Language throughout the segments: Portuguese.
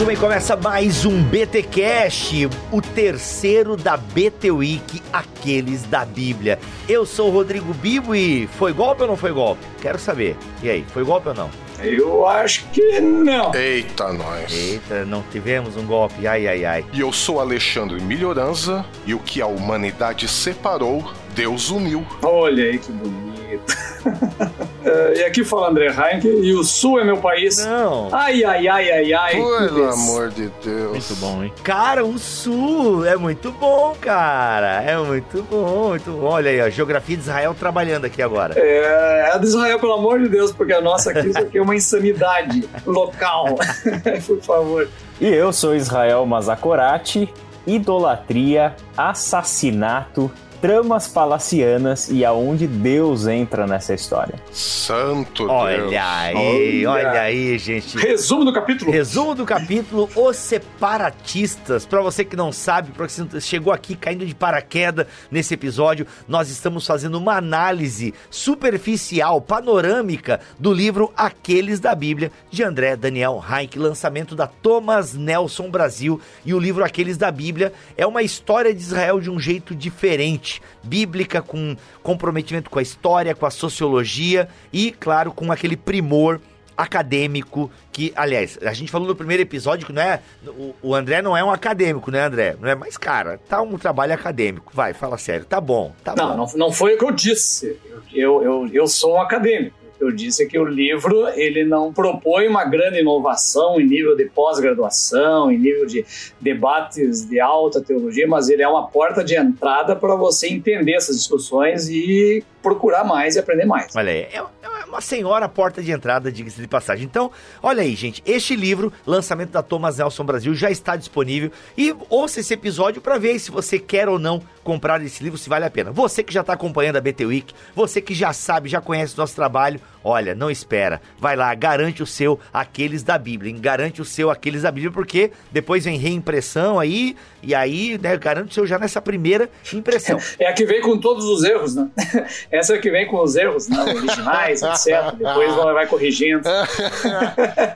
Muito bem. Começa mais um BT Cash, o terceiro da BT Week, aqueles da Bíblia. Eu sou o Rodrigo Bibo e foi golpe ou não foi golpe? Quero saber. E aí, foi golpe ou não? Eu acho que não. Eita, nós. Eita, não tivemos um golpe. Ai, ai, ai. E eu sou Alexandre Melhoranza e o que a humanidade separou, Deus uniu. Olha aí que bonito. E aqui fala André Heinck e o Sul é meu país. Não. Ai, ai, ai, ai, ai. Pelo amor de Deus. Muito bom, hein? Cara, o Sul é muito bom, cara. É muito bom, muito bom. Olha aí, a geografia de Israel trabalhando aqui agora. É, é a de Israel, pelo amor de Deus, porque a nossa aqui, isso aqui é uma insanidade local. Por favor. E eu sou Israel Mazakorati, idolatria, assassinato, tramas palacianas e aonde Deus entra nessa história. Santo Deus. Olha aí, Olha. olha aí, gente. Resumo do capítulo. Resumo do capítulo Os Separatistas. Pra você que não sabe, pra você chegou aqui caindo de paraquedas nesse episódio, nós estamos fazendo uma análise superficial, panorâmica do livro Aqueles da Bíblia de André Daniel Heinck, lançamento da Thomas Nelson Brasil. E o livro Aqueles da Bíblia é uma história de Israel de um jeito diferente, bíblica, com comprometimento com a história, com a sociologia e, claro, com aquele primor acadêmico que, aliás, a gente falou no primeiro episódio que não é o, o André não é um acadêmico, né, André? Não é mais cara, tá um trabalho acadêmico. Vai, fala sério. Tá bom, tá Não, bom. não, não foi o que eu disse. Eu, eu, eu sou um acadêmico. Eu disse que o livro ele não propõe uma grande inovação em nível de pós-graduação, em nível de debates de alta teologia, mas ele é uma porta de entrada para você entender essas discussões e procurar mais e aprender mais. Olha aí, é, é uma senhora porta de entrada, diga-se de passagem. Então, olha aí, gente, este livro, lançamento da Thomas Nelson Brasil, já está disponível. E ouça esse episódio para ver se você quer ou não comprar esse livro, se vale a pena. Você que já está acompanhando a BT Week, você que já sabe, já conhece o nosso trabalho, olha, não espera. Vai lá, garante o seu Aqueles da Bíblia. hein? Garante o seu Aqueles da Bíblia, porque depois vem reimpressão aí, e aí, né, garante o seu já nessa primeira impressão. É a que vem com todos os erros, né? Essa é a que vem com os erros né? originais, etc. Depois ela vai corrigindo.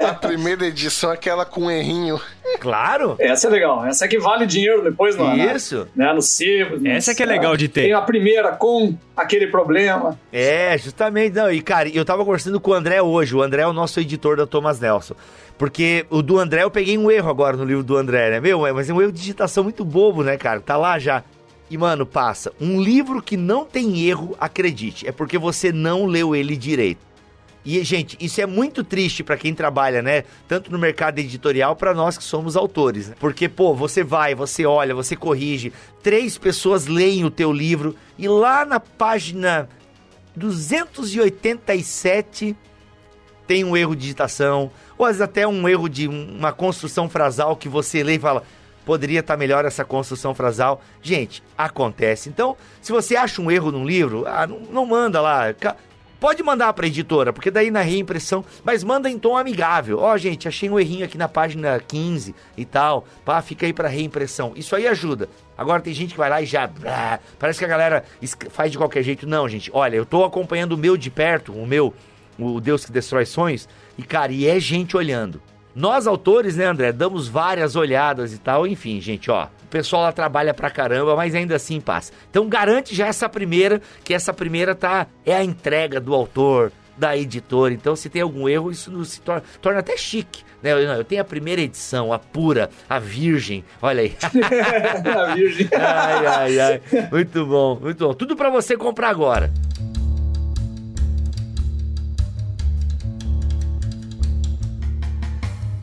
A primeira edição é aquela com errinho. Claro! Essa é legal. Essa é que vale dinheiro depois no, na- Isso. né, no sebo. Essa que é legal de ter. Tem a primeira com aquele problema. É, justamente. Não, e cara, eu tava conversando com o André hoje. O André é o nosso editor da Thomas Nelson. Porque o do André eu peguei um erro agora no livro do André, né? Meu, mas é um erro de digitação muito bobo, né, cara? Tá lá já. E, mano, passa. Um livro que não tem erro, acredite, é porque você não leu ele direito. E, gente, isso é muito triste pra quem trabalha, né? Tanto no mercado editorial, pra nós que somos autores. né? Porque, pô, você vai, você olha, você corrige. Três pessoas leem o teu livro e lá na página 287 tem um erro de digitação, ou às vezes até um erro de um- uma construção frasal que você lê e fala, poderia estar melhor essa construção frasal. Gente, acontece. Então, se você acha um erro num livro, ah, não, não manda lá. Pode mandar para editora, porque daí na reimpressão, mas manda em tom amigável. Ó, gente, achei um errinho aqui na página 15 e tal. Pá, fica aí para reimpressão. Isso aí ajuda. Agora tem gente que vai lá e já. parece que a galera faz de qualquer jeito. Não, gente, olha, eu tô acompanhando o meu de perto, o meu, o Deus que destrói sonhos, e cara, e é gente olhando. Nós, autores, né, André, damos várias olhadas e tal, enfim, gente, ó. O pessoal lá trabalha pra caramba, mas ainda assim passa. Então garante já essa primeira, que essa primeira tá é a entrega do autor, da editora. Então, se tem algum erro, isso não se torna, torna até chique. Né? Eu, eu tenho a primeira edição, a pura, a virgem. Olha aí. a Virgem. ai, ai, ai. Muito bom, muito bom. Tudo pra você comprar agora.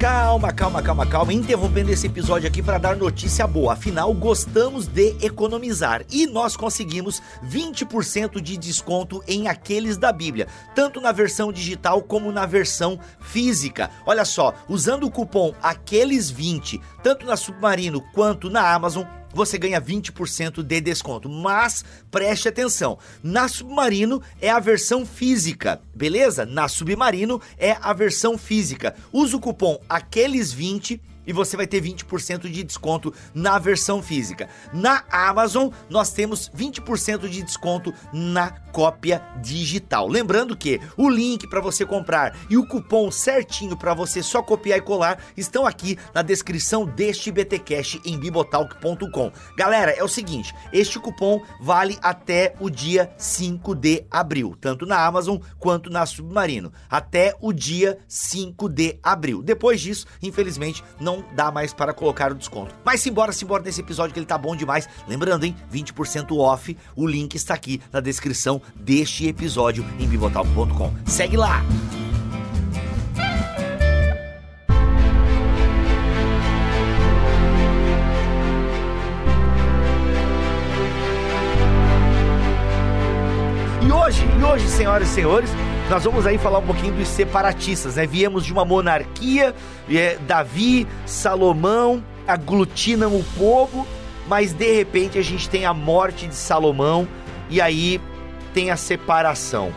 Calma, calma, calma, calma. Interrompendo esse episódio aqui para dar notícia boa. Afinal, gostamos de economizar e nós conseguimos 20% de desconto em aqueles da Bíblia, tanto na versão digital como na versão física. Olha só, usando o cupom aqueles20, tanto na Submarino quanto na Amazon, você ganha 20% de desconto. Mas preste atenção, na Submarino é a versão física, beleza? Na Submarino é a versão física. Usa o cupom aqueles20 e você vai ter 20% de desconto na versão física. Na Amazon, nós temos 20% de desconto na cópia digital. Lembrando que o link para você comprar e o cupom certinho para você só copiar e colar estão aqui na descrição deste BTcast em bibotalk.com. Galera, é o seguinte, este cupom vale até o dia 5 de abril, tanto na Amazon quanto na Submarino, até o dia 5 de abril. Depois disso, infelizmente, não dá mais para colocar o desconto. Mas simbora, simbora nesse episódio que ele tá bom demais. Lembrando, hein, 20% off, o link está aqui na descrição deste episódio em bibotalk.com. Segue lá! E hoje, e hoje, senhoras e senhores, nós vamos aí falar um pouquinho dos separatistas, né? Viemos de uma monarquia, é, Davi, Salomão aglutinam o povo, mas de repente a gente tem a morte de Salomão e aí tem a separação.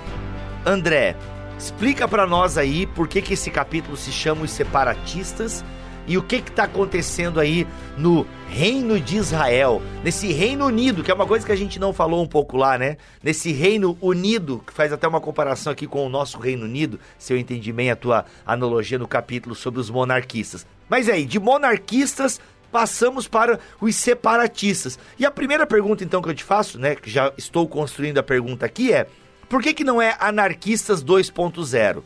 André, explica para nós aí por que, que esse capítulo se chama Os Separatistas e o que está acontecendo aí no reino de Israel, nesse reino unido, que é uma coisa que a gente não falou um pouco lá, né? Nesse reino unido, que faz até uma comparação aqui com o nosso reino unido, se eu entendi bem a tua analogia no capítulo sobre os monarquistas. Mas aí, de monarquistas passamos para os separatistas. E a primeira pergunta então que eu te faço, né, que já estou construindo a pergunta aqui é: por que que não é anarquistas 2.0?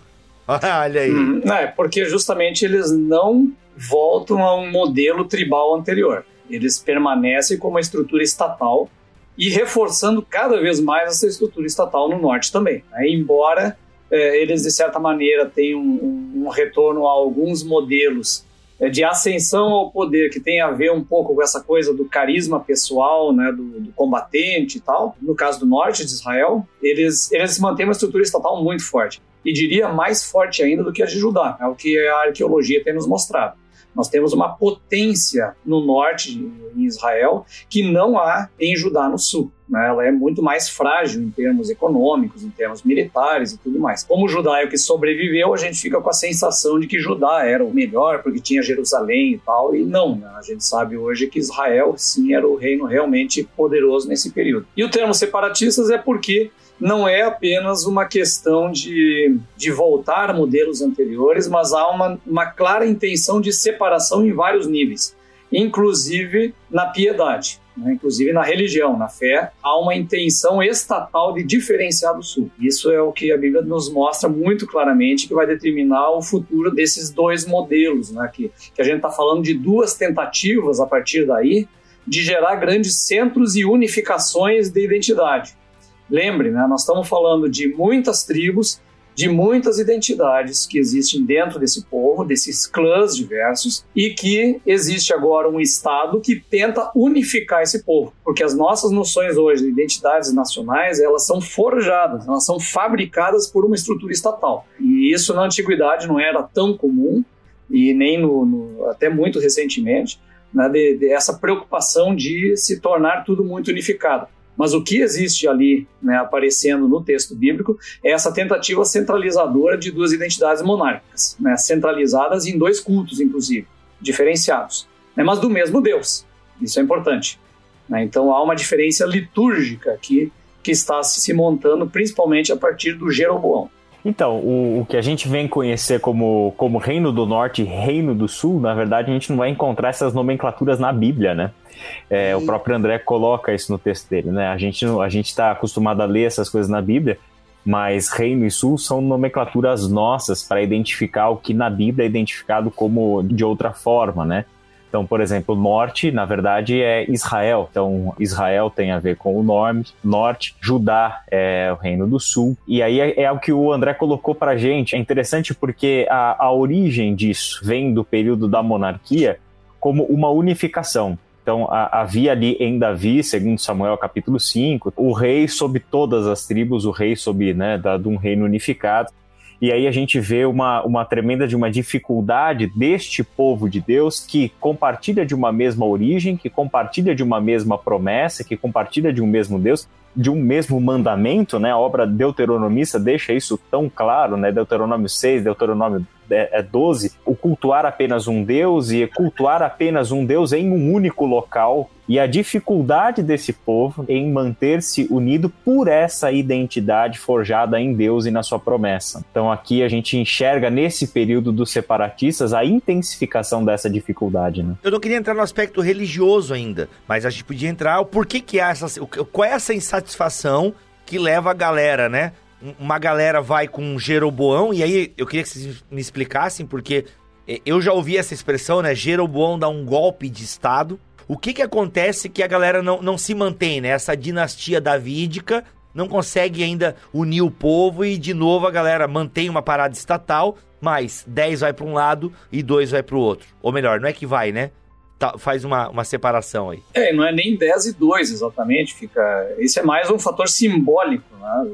Olha aí. Hum, é, porque justamente eles não voltam a um modelo tribal anterior. Eles permanecem com uma estrutura estatal e reforçando cada vez mais essa estrutura estatal no norte também. Né? Embora é, eles, de certa maneira, tenham um, um retorno a alguns modelos é, de ascensão ao poder, que tem a ver um pouco com essa coisa do carisma pessoal, né, do, do combatente e tal. No caso do norte de Israel, eles, eles mantêm uma estrutura estatal muito forte. E diria mais forte ainda do que a de Judá, é o que a arqueologia tem nos mostrado. Nós temos uma potência no norte, em Israel, que não há em Judá no sul. Né? Ela é muito mais frágil em termos econômicos, em termos militares e tudo mais. Como Judá é o que sobreviveu, a gente fica com a sensação de que Judá era o melhor, porque tinha Jerusalém e tal, e não. Né? A gente sabe hoje que Israel, sim, era o reino realmente poderoso nesse período. E o termo separatistas é porque não é apenas uma questão de, de voltar a modelos anteriores, mas há uma, uma clara intenção de separação em vários níveis, inclusive na piedade. Né? Inclusive na religião, na fé, há uma intenção estatal de diferenciar do Sul. Isso é o que a Bíblia nos mostra muito claramente, que vai determinar o futuro desses dois modelos, né? que, que a gente está falando de duas tentativas a partir daí de gerar grandes centros e unificações de identidade. Lembre, né, nós estamos falando de muitas tribos, de muitas identidades que existem dentro desse povo, desses clãs diversos, e que existe agora um Estado que tenta unificar esse povo, porque as nossas noções hoje de identidades nacionais, elas são forjadas, elas são fabricadas por uma estrutura estatal. E isso na antiguidade não era tão comum, e nem no, no até muito recentemente, né, de, de essa preocupação de se tornar tudo muito unificado. Mas o que existe ali, né, aparecendo no texto bíblico, é essa tentativa centralizadora de duas identidades monárquicas, né, centralizadas em dois cultos, inclusive, diferenciados, né, mas do mesmo Deus. Isso é importante. Né? Então há uma diferença litúrgica aqui que está se montando, principalmente a partir do Jeroboão. Então, o, o, que a gente vem conhecer como, como Reino do Norte e Reino do Sul, na verdade, a gente não vai encontrar essas nomenclaturas na Bíblia, né? É, o próprio André coloca isso no texto dele, né? A gente a gente está acostumado a ler essas coisas na Bíblia, mas Reino e Sul são nomenclaturas nossas para identificar o que na Bíblia é identificado como de outra forma, né? Então, por exemplo, norte, na verdade, é Israel. Então, Israel tem a ver com o norte, norte Judá é o reino do sul. E aí é, é o que o André colocou para gente. É interessante porque a, a origem disso vem do período da monarquia como uma unificação. Então, havia ali em Davi, segundo Samuel capítulo 5, o rei sobre todas as tribos, o rei sobre, né, da, de um reino unificado. E aí a gente vê uma, uma tremenda de uma dificuldade deste povo de Deus que compartilha de uma mesma origem, que compartilha de uma mesma promessa, que compartilha de um mesmo Deus, de um mesmo mandamento, né? A obra deuteronomista deixa isso tão claro, né? Deuteronômio 6, Deuteronômio 12, é o cultuar apenas um Deus e cultuar apenas um Deus em um único local e a dificuldade desse povo em manter-se unido por essa identidade forjada em Deus e na sua promessa. Então aqui a gente enxerga nesse período dos separatistas a intensificação dessa dificuldade. Né? Eu não queria entrar no aspecto religioso ainda, mas a gente podia entrar o porquê que há essa, qual é essa insatisfação que leva a galera, né? Uma galera vai com Jeroboão, e aí eu queria que vocês me explicassem, porque eu já ouvi essa expressão, né? Jeroboão dá um golpe de Estado. O que que acontece que a galera não, não se mantém, né? Essa dinastia davídica não consegue ainda unir o povo e, de novo, a galera mantém uma parada estatal, mas 10 vai para um lado e 2 vai para o outro. Ou melhor, não é que vai, né? Tá, faz uma, uma separação aí. É, não é nem 10 e 2 exatamente, fica... Esse é mais um fator simbólico, né?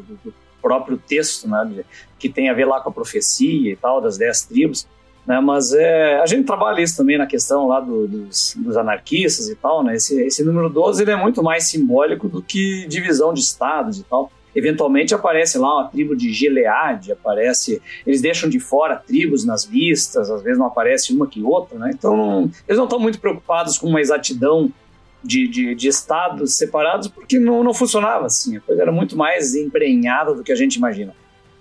Próprio texto, né? Que tem a ver lá com a profecia e tal, das 10 tribos. Né, mas é, a gente trabalha isso também na questão lá do, dos, dos, anarquistas e tal, né? Esse, esse número 12 ele é muito mais simbólico do que divisão de estados e tal. Eventualmente aparece lá uma tribo de Gilead, aparece. Eles deixam de fora tribos nas listas, às vezes não aparece uma que outra, né? Então eles não estão muito preocupados com uma exatidão de, de, de, estados separados porque não, não funcionava assim. A coisa era muito mais emprenhada do que a gente imagina.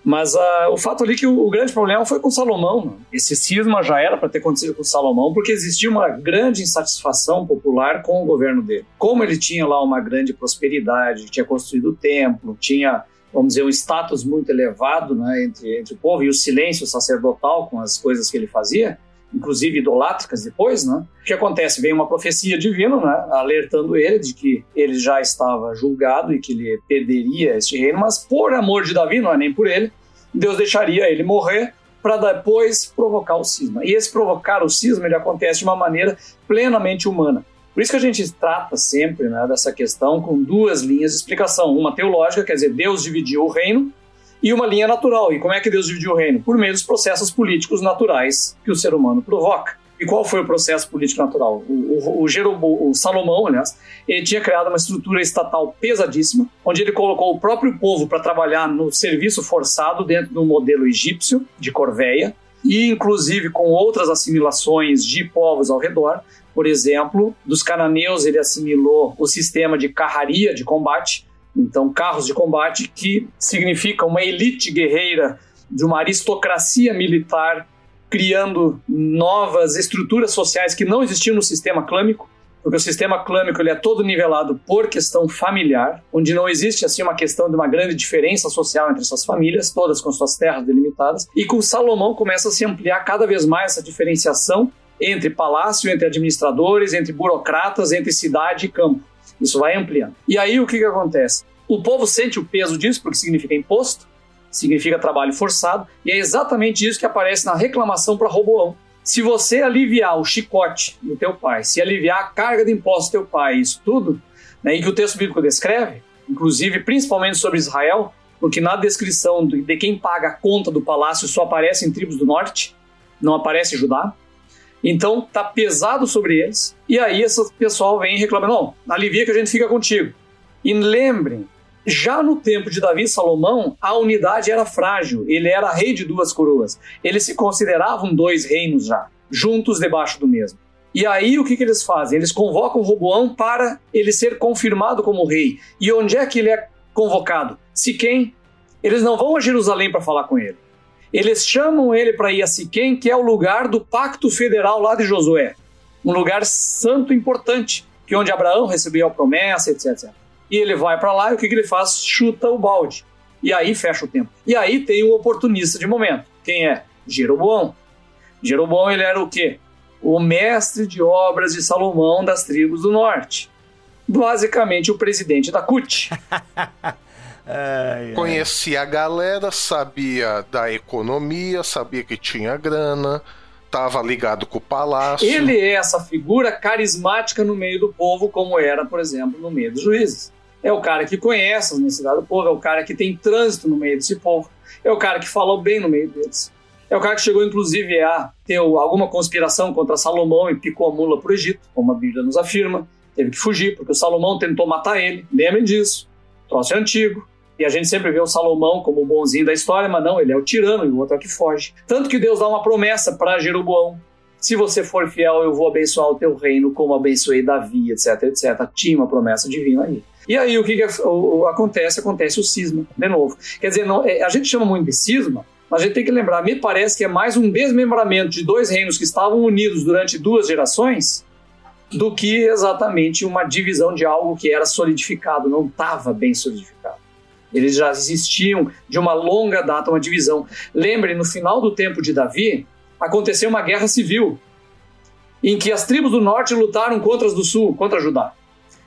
Mas uh, o fato ali que o, o, grande problema foi com Salomão. Né? Esse cisma já era para ter acontecido com Salomão, porque existia uma grande insatisfação popular com o governo dele. Como ele tinha lá uma grande prosperidade, tinha construído o templo, tinha, vamos dizer, um status muito elevado né, entre, entre o povo e o silêncio sacerdotal com as coisas que ele fazia, inclusive idolátricas depois, né? O que acontece? Vem uma profecia divina, né? Alertando ele de que ele já estava julgado e que ele perderia este reino, mas por amor de Davi, não é nem por ele, Deus deixaria ele morrer para depois provocar o cisma. E esse provocar o cisma, ele acontece de uma maneira plenamente humana. Por isso que a gente trata sempre né, dessa questão com duas linhas de explicação. Uma teológica, quer dizer, Deus dividiu o reino, e uma linha natural. E como é que Deus dividiu o reino? Por meio dos processos políticos naturais que o ser humano provoca. E qual foi o processo político natural? O, o, o, Jerobo, o Salomão, aliás, ele tinha criado uma estrutura estatal pesadíssima, onde ele colocou o próprio povo para trabalhar no serviço forçado dentro do modelo egípcio de Corveia, e inclusive com outras assimilações de povos ao redor. Por exemplo, dos cananeus ele assimilou o sistema de carraria de combate, então, carros de combate que significa uma elite guerreira de uma aristocracia militar criando novas estruturas sociais que não existiam no sistema clâmico, porque o sistema clâmico ele é todo nivelado por questão familiar, onde não existe assim uma questão de uma grande diferença social entre essas famílias, todas com suas terras delimitadas, e com Salomão começa a se ampliar cada vez mais essa diferenciação entre palácio, entre administradores, entre burocratas, entre cidade e campo. Isso vai ampliando. E aí o que, que acontece? O povo sente o peso disso, porque significa imposto, significa trabalho forçado, e é exatamente isso que aparece na reclamação para Roboão. Se você aliviar o chicote do teu pai, se aliviar a carga de impostos do teu pai, isso tudo, né, e que o texto bíblico descreve, inclusive principalmente sobre Israel, porque na descrição de quem paga a conta do palácio só aparece em tribos do norte, não aparece Judá. Então tá pesado sobre eles. E aí esse pessoal vem reclamando: não, alivia que a gente fica contigo. E lembrem, já no tempo de Davi e Salomão, a unidade era frágil. Ele era rei de duas coroas. Eles se consideravam dois reinos já, juntos debaixo do mesmo. E aí o que, que eles fazem? Eles convocam Roboão para ele ser confirmado como rei. E onde é que ele é convocado? Siquém. Eles não vão a Jerusalém para falar com ele. Eles chamam ele para ir a Siquém, que é o lugar do pacto federal lá de Josué. Um lugar santo importante, que onde Abraão recebeu a promessa, etc. E ele vai para lá e o que, que ele faz? Chuta o balde. E aí fecha o tempo. E aí tem o oportunista de momento. Quem é? Jeroboão. Jeroboão ele era o quê? O mestre de obras de Salomão das tribos do norte. Basicamente o presidente da CUT. Ai, ai. Conhecia a galera, sabia da economia, sabia que tinha grana, estava ligado com o palácio. Ele é essa figura carismática no meio do povo, como era, por exemplo, no meio dos juízes. É o cara que conhece as necessidades do povo, é o cara que tem trânsito no meio desse povo. É o cara que falou bem no meio deles. É o cara que chegou, inclusive, a ter alguma conspiração contra Salomão e picou a mula para o Egito, como a Bíblia nos afirma. Teve que fugir, porque o Salomão tentou matar ele. Lembrem disso. Troço é antigo. E a gente sempre vê o Salomão como o bonzinho da história, mas não, ele é o tirano e o outro é o que foge. Tanto que Deus dá uma promessa para Jeroboão. Se você for fiel, eu vou abençoar o teu reino como abençoei Davi, etc, etc. Tinha uma promessa divina aí. E aí o que, que acontece? Acontece o cisma, de novo. Quer dizer, não, é, a gente chama muito de cisma, mas a gente tem que lembrar, me parece que é mais um desmembramento de dois reinos que estavam unidos durante duas gerações do que exatamente uma divisão de algo que era solidificado, não estava bem solidificado. Eles já existiam de uma longa data, uma divisão. Lembre, no final do tempo de Davi, aconteceu uma guerra civil, em que as tribos do norte lutaram contra as do sul, contra Judá.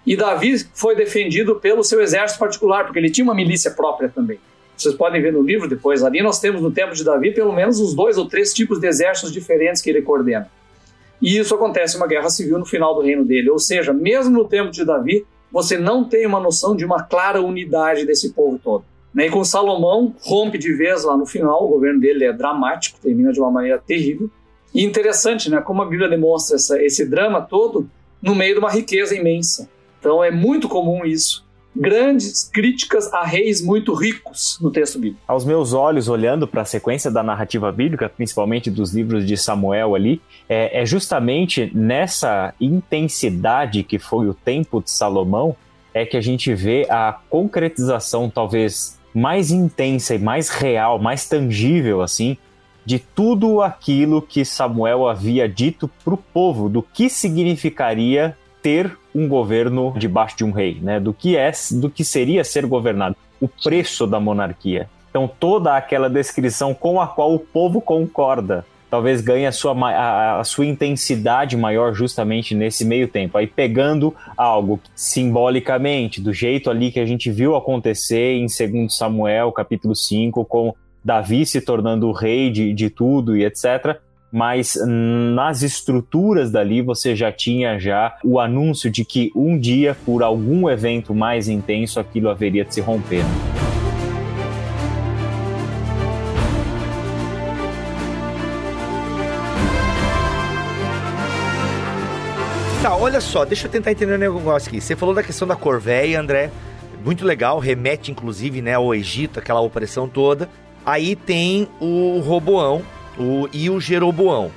E Davi foi defendido pelo seu exército particular, porque ele tinha uma milícia própria também. Vocês podem ver no livro depois, ali nós temos no tempo de Davi pelo menos uns dois ou três tipos de exércitos diferentes que ele coordena. E isso acontece uma guerra civil no final do reino dele. Ou seja, mesmo no tempo de Davi, você não tem uma noção de uma clara unidade desse povo todo. Né? E com Salomão, rompe de vez lá no final, o governo dele é dramático, termina de uma maneira terrível. E interessante, né? como a Bíblia demonstra essa, esse drama todo no meio de uma riqueza imensa. Então é muito comum isso grandes críticas a reis muito ricos no texto bíblico. Aos meus olhos, olhando para a sequência da narrativa bíblica, principalmente dos livros de Samuel ali, é, é justamente nessa intensidade que foi o tempo de Salomão é que a gente vê a concretização talvez mais intensa e mais real, mais tangível assim, de tudo aquilo que Samuel havia dito para o povo, do que significaria ter um governo debaixo de um rei, né? Do que é, do que seria ser governado, o preço da monarquia. Então toda aquela descrição com a qual o povo concorda, talvez ganhe a sua, a, a, sua intensidade maior justamente nesse meio tempo. Aí pegando algo simbolicamente, do jeito ali que a gente viu acontecer em 2 Samuel, capítulo 5, com Davi se tornando o rei de, de tudo e etc mas nas estruturas dali você já tinha já o anúncio de que um dia, por algum evento mais intenso, aquilo haveria de se romper. Tá, olha só, deixa eu tentar entender um negócio aqui. Você falou da questão da Corvéia, André. Muito legal, remete inclusive né, ao Egito, aquela opressão toda. Aí tem o Roboão, o, e o Jeroboão.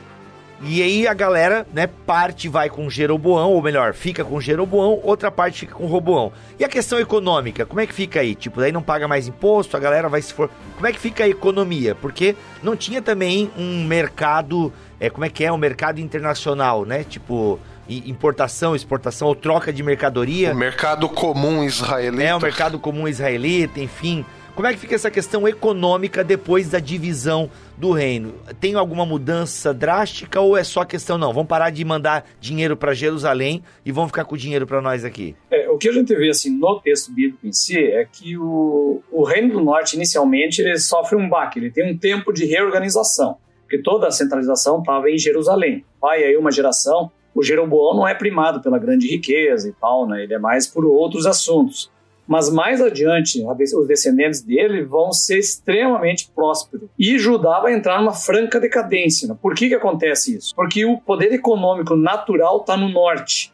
E aí a galera, né, parte vai com Jeroboão, ou melhor, fica com Jeroboão, outra parte fica com Roboão. E a questão econômica, como é que fica aí? Tipo, daí não paga mais imposto, a galera vai se for. Como é que fica a economia? Porque não tinha também um mercado, é, como é que é, um mercado internacional, né? Tipo, importação, exportação ou troca de mercadoria. O mercado comum israelita. É, o mercado comum israelita, enfim. Como é que fica essa questão econômica depois da divisão do reino? Tem alguma mudança drástica ou é só questão, não, vamos parar de mandar dinheiro para Jerusalém e vamos ficar com o dinheiro para nós aqui? É, o que a gente vê assim no texto bíblico em si é que o, o reino do norte, inicialmente, ele sofre um baque, ele tem um tempo de reorganização, porque toda a centralização estava em Jerusalém. Vai aí uma geração, o Jeroboão não é primado pela grande riqueza e tal, né? ele é mais por outros assuntos. Mas mais adiante, os descendentes dele vão ser extremamente prósperos. E Judá vai entrar numa franca decadência. Por que, que acontece isso? Porque o poder econômico natural está no norte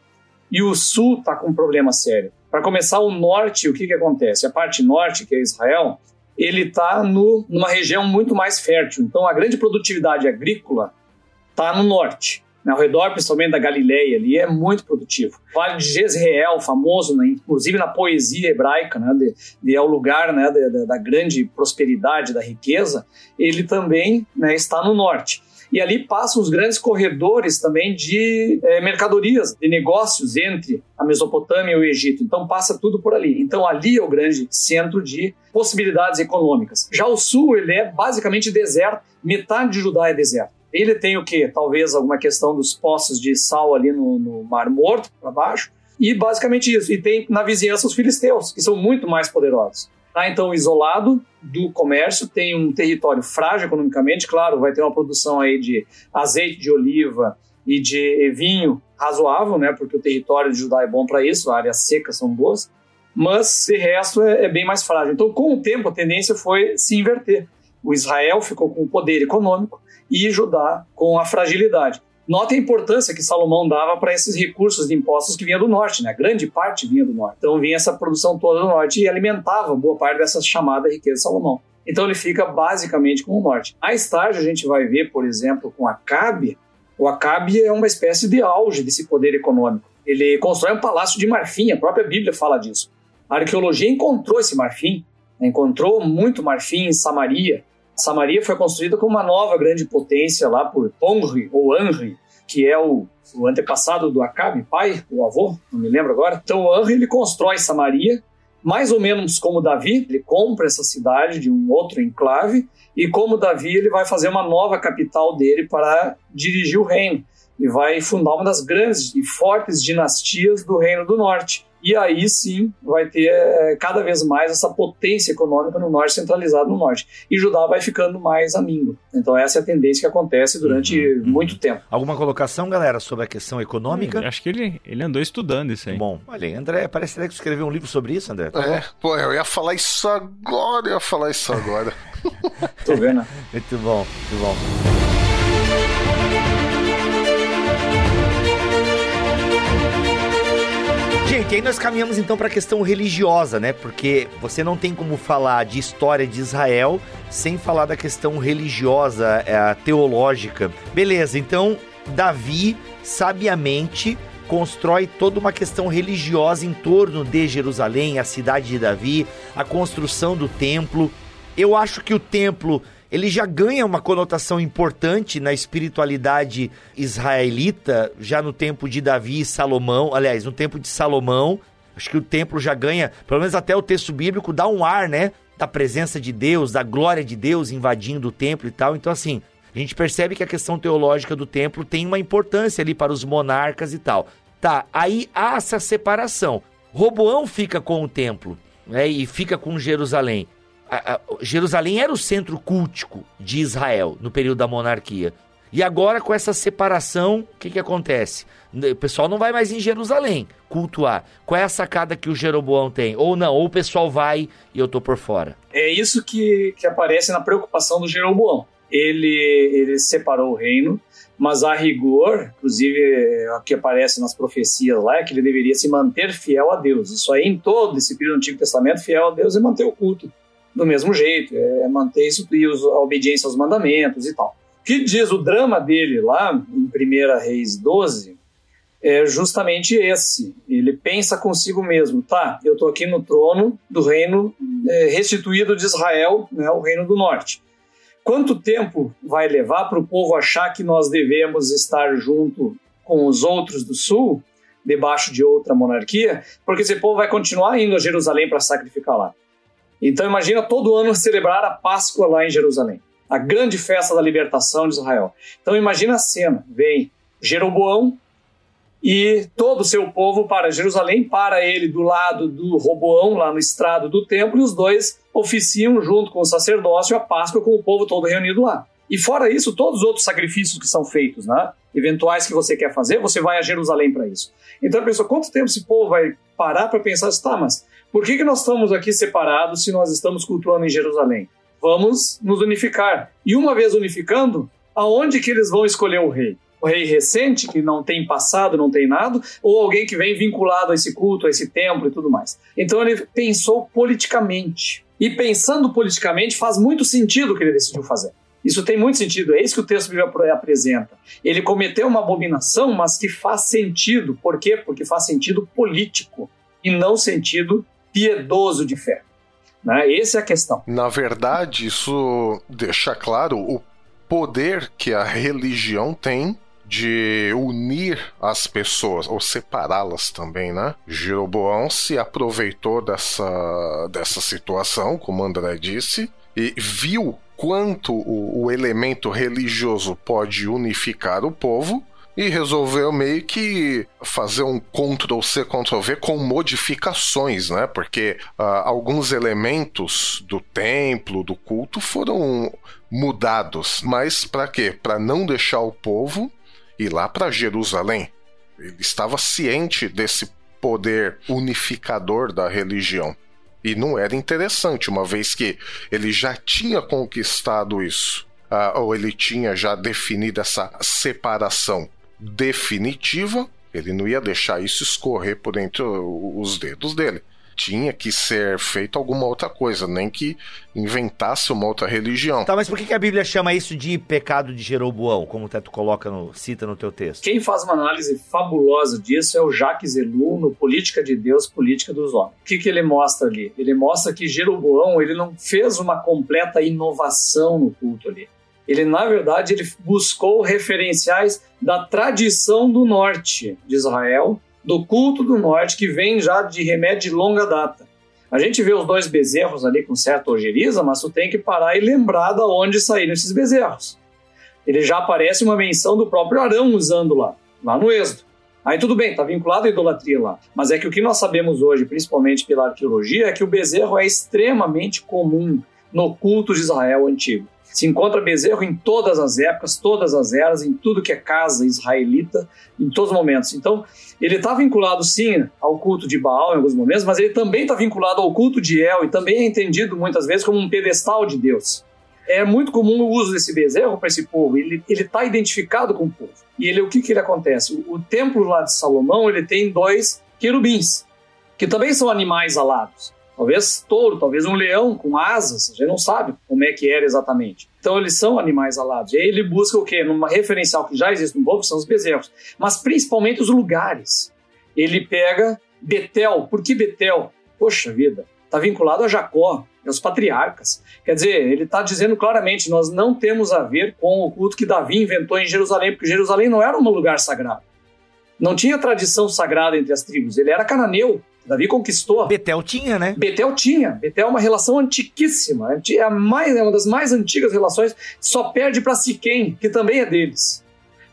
e o sul está com um problema sério. Para começar, o norte, o que, que acontece? A parte norte, que é Israel, ele está numa região muito mais fértil. Então, a grande produtividade agrícola está no norte ao redor principalmente da Galileia ali, é muito produtivo. O Vale de Jezreel, famoso, né, inclusive na poesia hebraica, né, de, de é o lugar né, de, da grande prosperidade, da riqueza, ele também né, está no norte. E ali passam os grandes corredores também de é, mercadorias, de negócios entre a Mesopotâmia e o Egito. Então passa tudo por ali. Então ali é o grande centro de possibilidades econômicas. Já o sul, ele é basicamente deserto, metade de Judá é deserto. Ele tem o que? Talvez alguma questão dos poços de sal ali no, no Mar Morto, para baixo. E basicamente isso. E tem na vizinhança os filisteus, que são muito mais poderosos. Tá, então, isolado do comércio, tem um território frágil economicamente, claro, vai ter uma produção aí de azeite de oliva e de vinho razoável, né, porque o território de Judá é bom para isso, áreas secas são boas, mas de resto é, é, bem mais frágil. Então, com o tempo, a tendência foi se inverter. O Israel ficou com o poder econômico e Judá com a fragilidade. Note a importância que Salomão dava para esses recursos de impostos que vinha do norte, né? Grande parte vinha do norte. Então vinha essa produção toda do norte e alimentava boa parte dessa chamada riqueza de Salomão. Então ele fica basicamente com o norte. Mais tarde a gente vai ver, por exemplo, com Acabe, o Acabe é uma espécie de auge desse poder econômico. Ele constrói um palácio de marfim, a própria Bíblia fala disso. A arqueologia encontrou esse marfim, né? encontrou muito marfim em Samaria, Samaria foi construída como uma nova grande potência lá por Onri ou Anri, que é o, o antepassado do Acabe, pai, o avô, não me lembro agora. Então Anri ele constrói Samaria, mais ou menos como Davi, ele compra essa cidade de um outro enclave e como Davi ele vai fazer uma nova capital dele para dirigir o reino e vai fundar uma das grandes e fortes dinastias do Reino do Norte. E aí sim vai ter é, cada vez mais essa potência econômica no norte, centralizada no norte. E Judá vai ficando mais amigo. Então essa é a tendência que acontece durante uhum, uhum. muito tempo. Alguma colocação, galera, sobre a questão econômica? Hum, acho que ele, ele andou estudando isso aí. Bom, olha aí, André, parece que escreveu um livro sobre isso, André. Tá é, pô, eu ia falar isso agora, eu ia falar isso agora. Tô vendo. muito bom, muito bom. Gente, aí nós caminhamos então para a questão religiosa, né? Porque você não tem como falar de história de Israel sem falar da questão religiosa, é, teológica. Beleza, então Davi sabiamente constrói toda uma questão religiosa em torno de Jerusalém, a cidade de Davi, a construção do templo. Eu acho que o templo ele já ganha uma conotação importante na espiritualidade israelita, já no tempo de Davi e Salomão, aliás, no tempo de Salomão. Acho que o templo já ganha, pelo menos até o texto bíblico, dá um ar, né? Da presença de Deus, da glória de Deus invadindo o templo e tal. Então, assim, a gente percebe que a questão teológica do templo tem uma importância ali para os monarcas e tal. Tá, aí há essa separação. Roboão fica com o templo, né? E fica com Jerusalém a, a, Jerusalém era o centro cultico de Israel no período da monarquia. E agora, com essa separação, o que, que acontece? O pessoal não vai mais em Jerusalém cultuar. Qual é a sacada que o Jeroboão tem? Ou não, ou o pessoal vai e eu tô por fora. É isso que, que aparece na preocupação do Jeroboão. Ele, ele separou o reino, mas a rigor, inclusive o que aparece nas profecias lá, é que ele deveria se manter fiel a Deus. Isso aí, em todo esse período do Antigo Testamento, fiel a Deus é manter o culto do mesmo jeito, é manter isso e a obediência aos mandamentos e tal. O que diz o drama dele lá em 1 Reis 12 é justamente esse. Ele pensa consigo mesmo, tá, eu estou aqui no trono do reino é, restituído de Israel, né, o reino do norte. Quanto tempo vai levar para o povo achar que nós devemos estar junto com os outros do sul, debaixo de outra monarquia? Porque esse povo vai continuar indo a Jerusalém para sacrificar lá. Então imagina todo ano celebrar a Páscoa lá em Jerusalém, a grande festa da libertação de Israel. Então imagina a cena, vem Jeroboão e todo o seu povo para Jerusalém, para ele do lado do Roboão, lá no estrado do templo, e os dois oficiam junto com o sacerdócio a Páscoa com o povo todo reunido lá. E fora isso, todos os outros sacrifícios que são feitos, né? eventuais que você quer fazer, você vai a Jerusalém para isso. Então a pessoa, quanto tempo esse povo vai parar para pensar, tá, mas por que, que nós estamos aqui separados se nós estamos cultuando em Jerusalém? Vamos nos unificar. E uma vez unificando, aonde que eles vão escolher o rei? O rei recente, que não tem passado, não tem nada, ou alguém que vem vinculado a esse culto, a esse templo e tudo mais? Então ele pensou politicamente. E pensando politicamente, faz muito sentido o que ele decidiu fazer. Isso tem muito sentido, é isso que o texto bíblico apresenta. Ele cometeu uma abominação, mas que faz sentido. Por quê? Porque faz sentido político e não sentido piedoso de fé. Né? Essa é a questão. Na verdade, isso deixa claro o poder que a religião tem de unir as pessoas, ou separá-las também, né? Jeroboão se aproveitou dessa, dessa situação, como André disse, e viu quanto o, o elemento religioso pode unificar o povo e resolveu meio que fazer um Ctrl-C, Ctrl-V com modificações, né? Porque uh, alguns elementos do templo, do culto, foram mudados. Mas para quê? Para não deixar o povo ir lá para Jerusalém. Ele estava ciente desse poder unificador da religião. E não era interessante, uma vez que ele já tinha conquistado isso, uh, ou ele tinha já definido essa separação definitiva, ele não ia deixar isso escorrer por entre os dedos dele tinha que ser feito alguma outra coisa, nem que inventasse uma outra religião. Tá, mas por que a Bíblia chama isso de pecado de Jeroboão, como tu coloca no, cita no teu texto? Quem faz uma análise fabulosa disso é o Jacques Ellul no Política de Deus, Política dos Homens. O que, que ele mostra ali? Ele mostra que Jeroboão ele não fez uma completa inovação no culto ali. Ele, na verdade, ele buscou referenciais da tradição do norte de Israel do culto do norte que vem já de remédio de longa data. A gente vê os dois bezerros ali com certa ojeriza, mas tu tem que parar e lembrar de onde saíram esses bezerros. Ele já aparece uma menção do próprio Arão usando lá, lá no Êxodo. Aí tudo bem, está vinculado à idolatria lá. Mas é que o que nós sabemos hoje, principalmente pela arqueologia, é que o bezerro é extremamente comum no culto de Israel antigo. Se encontra bezerro em todas as épocas, todas as eras, em tudo que é casa israelita, em todos os momentos. Então, ele está vinculado sim ao culto de Baal em alguns momentos, mas ele também está vinculado ao culto de El e também é entendido muitas vezes como um pedestal de Deus. É muito comum o uso desse bezerro para esse povo. Ele está identificado com o povo. E ele, o que, que ele acontece? O, o templo lá de Salomão ele tem dois querubins, que também são animais alados. Talvez touro, talvez um leão com asas, a gente não sabe como é que era exatamente. Então eles são animais alados. E aí ele busca o quê? Numa referencial que já existe no povo, são os bezerros. Mas principalmente os lugares. Ele pega Betel. Por que Betel? Poxa vida, está vinculado a Jacó, aos patriarcas. Quer dizer, ele está dizendo claramente: nós não temos a ver com o culto que Davi inventou em Jerusalém, porque Jerusalém não era um lugar sagrado. Não tinha tradição sagrada entre as tribos, ele era cananeu. Davi conquistou. Betel tinha, né? Betel tinha. Betel é uma relação antiquíssima. É, a mais, é uma das mais antigas relações. Só perde para Siquém, que também é deles.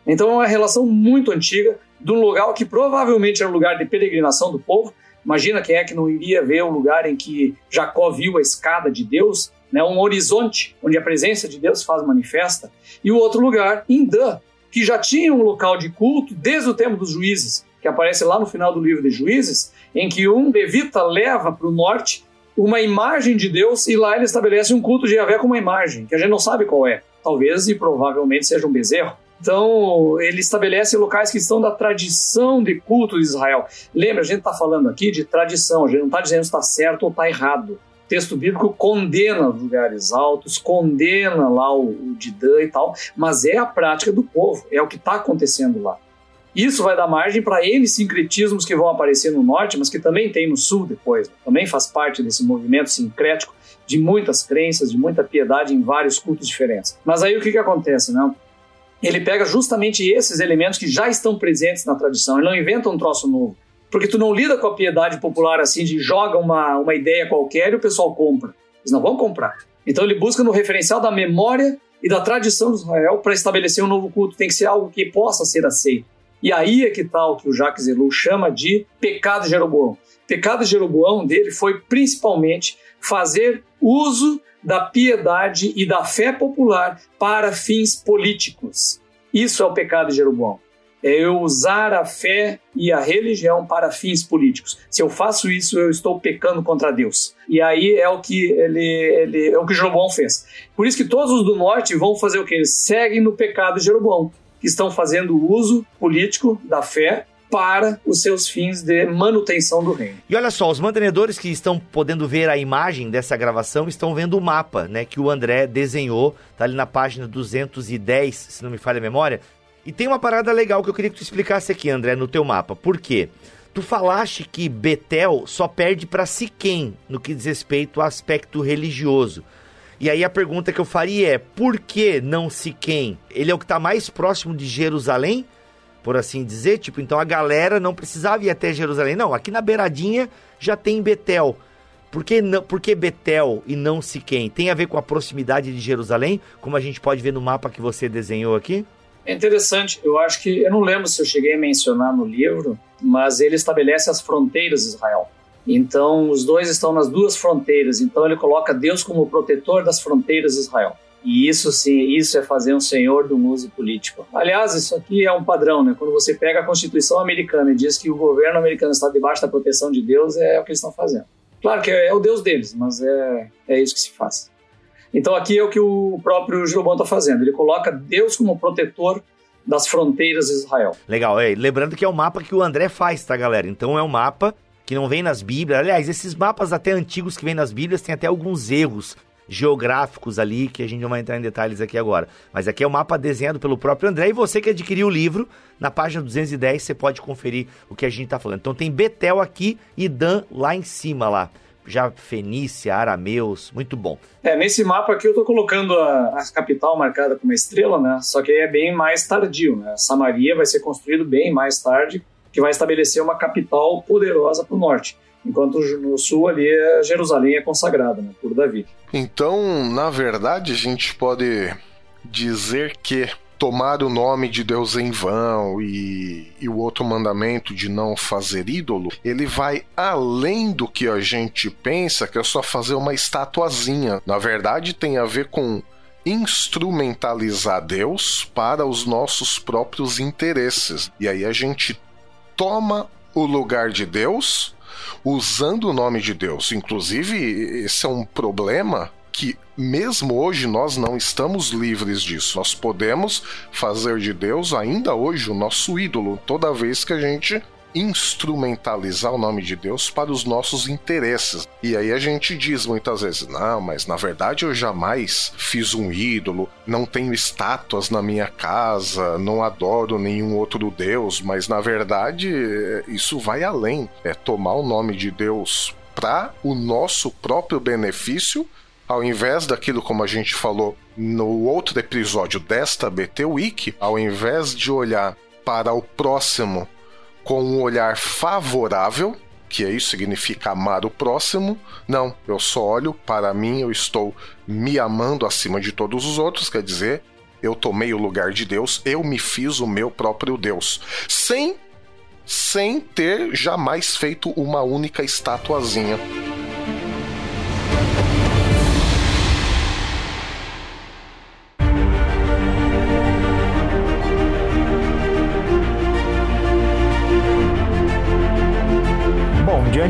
Então é uma relação muito antiga, de um lugar que provavelmente era um lugar de peregrinação do povo. Imagina quem é que não iria ver o lugar em que Jacó viu a escada de Deus, né? um horizonte onde a presença de Deus faz manifesta. E o outro lugar, Indã, que já tinha um local de culto desde o tempo dos juízes que aparece lá no final do livro de Juízes, em que um levita leva para o norte uma imagem de Deus e lá ele estabelece um culto de Yahvé com uma imagem, que a gente não sabe qual é. Talvez e provavelmente seja um bezerro. Então, ele estabelece locais que estão da tradição de culto de Israel. Lembra, a gente está falando aqui de tradição, a gente não está dizendo se está certo ou está errado. O texto bíblico condena lugares altos, condena lá o, o Didã e tal, mas é a prática do povo, é o que está acontecendo lá. Isso vai dar margem para N sincretismos que vão aparecer no norte, mas que também tem no sul depois. Também faz parte desse movimento sincrético de muitas crenças, de muita piedade em vários cultos diferentes. Mas aí o que, que acontece, né? Ele pega justamente esses elementos que já estão presentes na tradição, ele não inventa um troço novo. Porque tu não lida com a piedade popular assim, de joga uma, uma ideia qualquer e o pessoal compra. Eles não vão comprar. Então ele busca no referencial da memória e da tradição de Israel para estabelecer um novo culto. Tem que ser algo que possa ser aceito. E aí é que está o que o Jacques Ellul chama de pecado de Jeroboão. Pecado de Jeroboão dele foi principalmente fazer uso da piedade e da fé popular para fins políticos. Isso é o pecado de Jeroboão. É eu usar a fé e a religião para fins políticos. Se eu faço isso, eu estou pecando contra Deus. E aí é o que ele, ele é o que Jeroboão fez. Por isso que todos os do norte vão fazer o que eles seguem no pecado de Jeroboão que estão fazendo uso político da fé para os seus fins de manutenção do reino. E olha só, os mantenedores que estão podendo ver a imagem dessa gravação estão vendo o mapa, né, que o André desenhou, tá ali na página 210, se não me falha a memória. E tem uma parada legal que eu queria que tu explicasse aqui, André, no teu mapa. Por quê? Tu falaste que Betel só perde para Siquém no que diz respeito ao aspecto religioso. E aí a pergunta que eu faria é: por que não Siquém? Ele é o que está mais próximo de Jerusalém, por assim dizer? Tipo, então a galera não precisava ir até Jerusalém. Não, aqui na beiradinha já tem Betel. Por que, não, por que Betel e não Siquém? Tem a ver com a proximidade de Jerusalém, como a gente pode ver no mapa que você desenhou aqui? É interessante. Eu acho que, eu não lembro se eu cheguei a mencionar no livro, mas ele estabelece as fronteiras de Israel. Então, os dois estão nas duas fronteiras. Então, ele coloca Deus como protetor das fronteiras de Israel. E isso sim, isso é fazer um senhor do uso político. Aliás, isso aqui é um padrão, né? Quando você pega a Constituição americana e diz que o governo americano está debaixo da proteção de Deus, é o que eles estão fazendo. Claro que é, é o Deus deles, mas é, é isso que se faz. Então aqui é o que o próprio Jeroboão está fazendo. Ele coloca Deus como protetor das fronteiras de Israel. Legal, é. Lembrando que é o mapa que o André faz, tá, galera? Então é um mapa que não vem nas Bíblias. Aliás, esses mapas até antigos que vêm nas Bíblias têm até alguns erros geográficos ali que a gente não vai entrar em detalhes aqui agora. Mas aqui é o mapa desenhado pelo próprio André e você que adquiriu o livro, na página 210 você pode conferir o que a gente está falando. Então tem Betel aqui e Dan lá em cima lá já Fenícia, Arameus, muito bom. É, nesse mapa aqui eu estou colocando a, a, capital marcada com uma estrela, né? Só que aí é bem mais tardio, né? Samaria vai ser construído bem mais tarde, que vai estabelecer uma capital poderosa para o norte. Enquanto no sul ali é Jerusalém é consagrada, né, por Davi. Então, na verdade, a gente pode dizer que tomar o nome de Deus em vão e, e, o outro mandamento de não fazer ídolo, ele vai além do que a gente pensa que é só fazer uma estatuazinha. Na verdade, tem a ver com instrumentalizar Deus para os nossos próprios interesses. E aí a gente toma o lugar de Deus usando o nome de Deus. Inclusive, esse é um problema que mesmo hoje nós não estamos livres disso. Nós podemos fazer de Deus ainda hoje o nosso ídolo toda vez que a gente instrumentalizar o nome de Deus para os nossos interesses. E aí a gente diz muitas vezes: não, mas na verdade eu jamais fiz um ídolo, não tenho estátuas na minha casa, não adoro nenhum outro Deus, mas na verdade isso vai além. É tomar o nome de Deus para o nosso próprio benefício ao invés daquilo como a gente falou no outro episódio desta BT Week, ao invés de olhar para o próximo com um olhar favorável, que isso significa amar o próximo, não, eu só olho para mim, eu estou me amando acima de todos os outros, quer dizer, eu tomei o lugar de Deus, eu me fiz o meu próprio Deus, sem sem ter jamais feito uma única estatuazinha.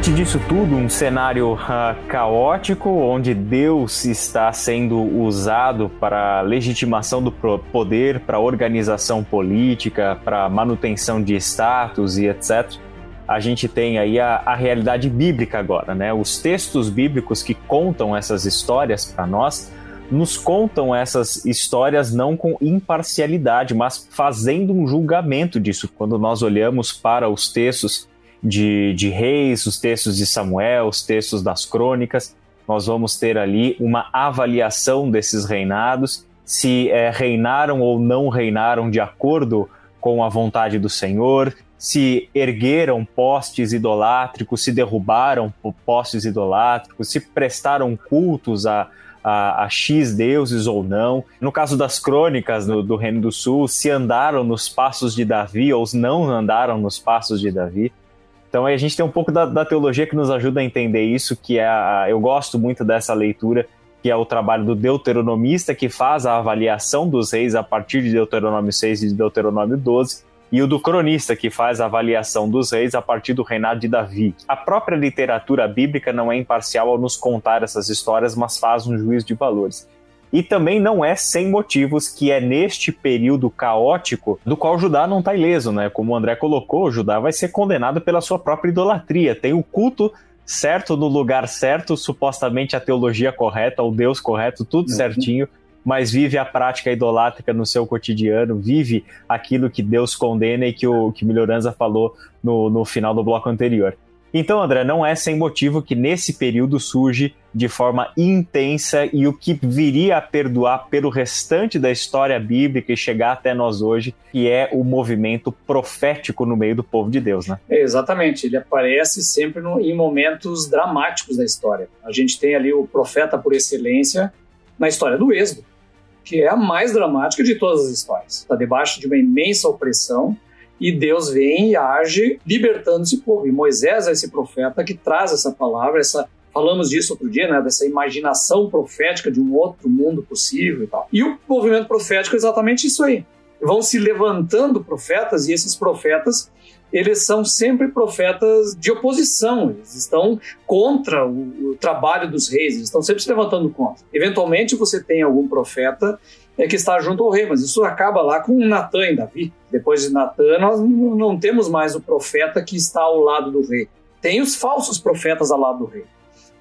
Diante disso tudo, um cenário uh, caótico, onde Deus está sendo usado para legitimação do poder, para organização política, para manutenção de status e etc. A gente tem aí a, a realidade bíblica agora, né? Os textos bíblicos que contam essas histórias para nós nos contam essas histórias não com imparcialidade, mas fazendo um julgamento disso. Quando nós olhamos para os textos de, de reis, os textos de Samuel, os textos das crônicas. Nós vamos ter ali uma avaliação desses reinados, se é, reinaram ou não reinaram de acordo com a vontade do Senhor, se ergueram postes idolátricos, se derrubaram postes idolátricos, se prestaram cultos a, a, a, X deuses ou não. No caso das crônicas do, do Reino do Sul, se andaram nos passos de Davi ou não andaram nos passos de Davi. Então a gente tem um pouco da, da, teologia que nos ajuda a entender isso, que é a, eu gosto muito dessa leitura, que é o trabalho do deuteronomista, que faz a avaliação dos reis a partir de Deuteronômio 6 e de Deuteronômio 12, e o do cronista, que faz a avaliação dos reis a partir do reinado de Davi. A própria literatura bíblica não é imparcial ao nos contar essas histórias, mas faz um juízo de valores. E também não é sem motivos que é neste período caótico do qual Judá não está ileso, né? Como o André colocou, Judá vai ser condenado pela sua própria idolatria. Tem o culto certo no lugar certo, supostamente a teologia correta, o Deus correto, tudo uhum. certinho, mas vive a prática idolátrica no seu cotidiano, vive aquilo que Deus condena e que o que Melhoranza falou no, no final do bloco anterior. Então, André, não é sem motivo que nesse período surge de forma intensa e o que viria a perdoar pelo restante da história bíblica e chegar até nós hoje, que é o movimento profético no meio do povo de Deus, né? É, exatamente, ele aparece sempre no, em momentos dramáticos da história. A gente tem ali o profeta por excelência na história do Êxodo, que é a mais dramática de todas as histórias. Está debaixo de uma imensa opressão, e Deus vem e age libertando esse povo. E Moisés é esse profeta que traz essa palavra, essa falamos disso outro dia, né, dessa imaginação profética de um outro mundo possível e tal. E o movimento profético é exatamente isso aí. vão se levantando profetas e esses profetas eles são sempre profetas de oposição, eles estão contra o, o trabalho dos reis, eles estão sempre se levantando contra. Eventualmente você tem algum profeta é, que está junto ao rei, mas isso acaba lá com Natan e Davi. Depois de Natan, nós não temos mais o profeta que está ao lado do rei. Tem os falsos profetas ao lado do rei.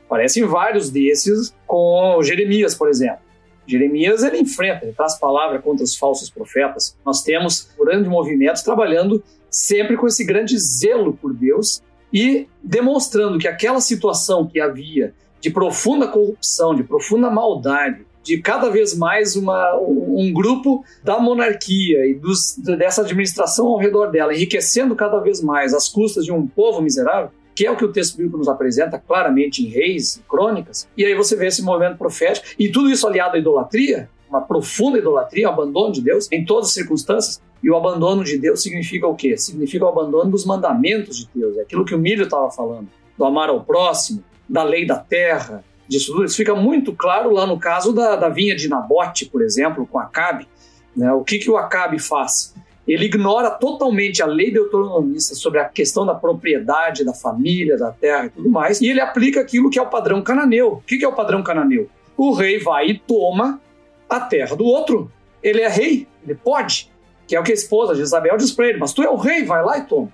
Aparecem vários desses com Jeremias, por exemplo. Jeremias ele enfrenta, ele traz palavra contra os falsos profetas. Nós temos grandes movimentos trabalhando sempre com esse grande zelo por Deus e demonstrando que aquela situação que havia de profunda corrupção, de profunda maldade, de cada vez mais uma, um grupo da monarquia e dos, dessa administração ao redor dela, enriquecendo cada vez mais às custas de um povo miserável, que é o que o texto bíblico nos apresenta claramente em Reis e Crônicas. E aí você vê esse movimento profético e tudo isso aliado à idolatria, uma profunda idolatria, abandono de Deus em todas as circunstâncias. E o abandono de Deus significa o quê? Significa o abandono dos mandamentos de Deus, é aquilo que o Milho estava falando, do amar ao próximo, da lei da terra, disso tudo. Isso fica muito claro lá no caso da, da vinha de Nabote, por exemplo, com Acabe. Né? O que, que o Acabe faz? Ele ignora totalmente a lei deuteronomista sobre a questão da propriedade, da família, da terra e tudo mais, e ele aplica aquilo que é o padrão cananeu. O que, que é o padrão cananeu? O rei vai e toma a terra do outro. Ele é rei, ele pode que é o que a esposa de Isabel diz para ele, mas tu é o rei, vai lá e toma.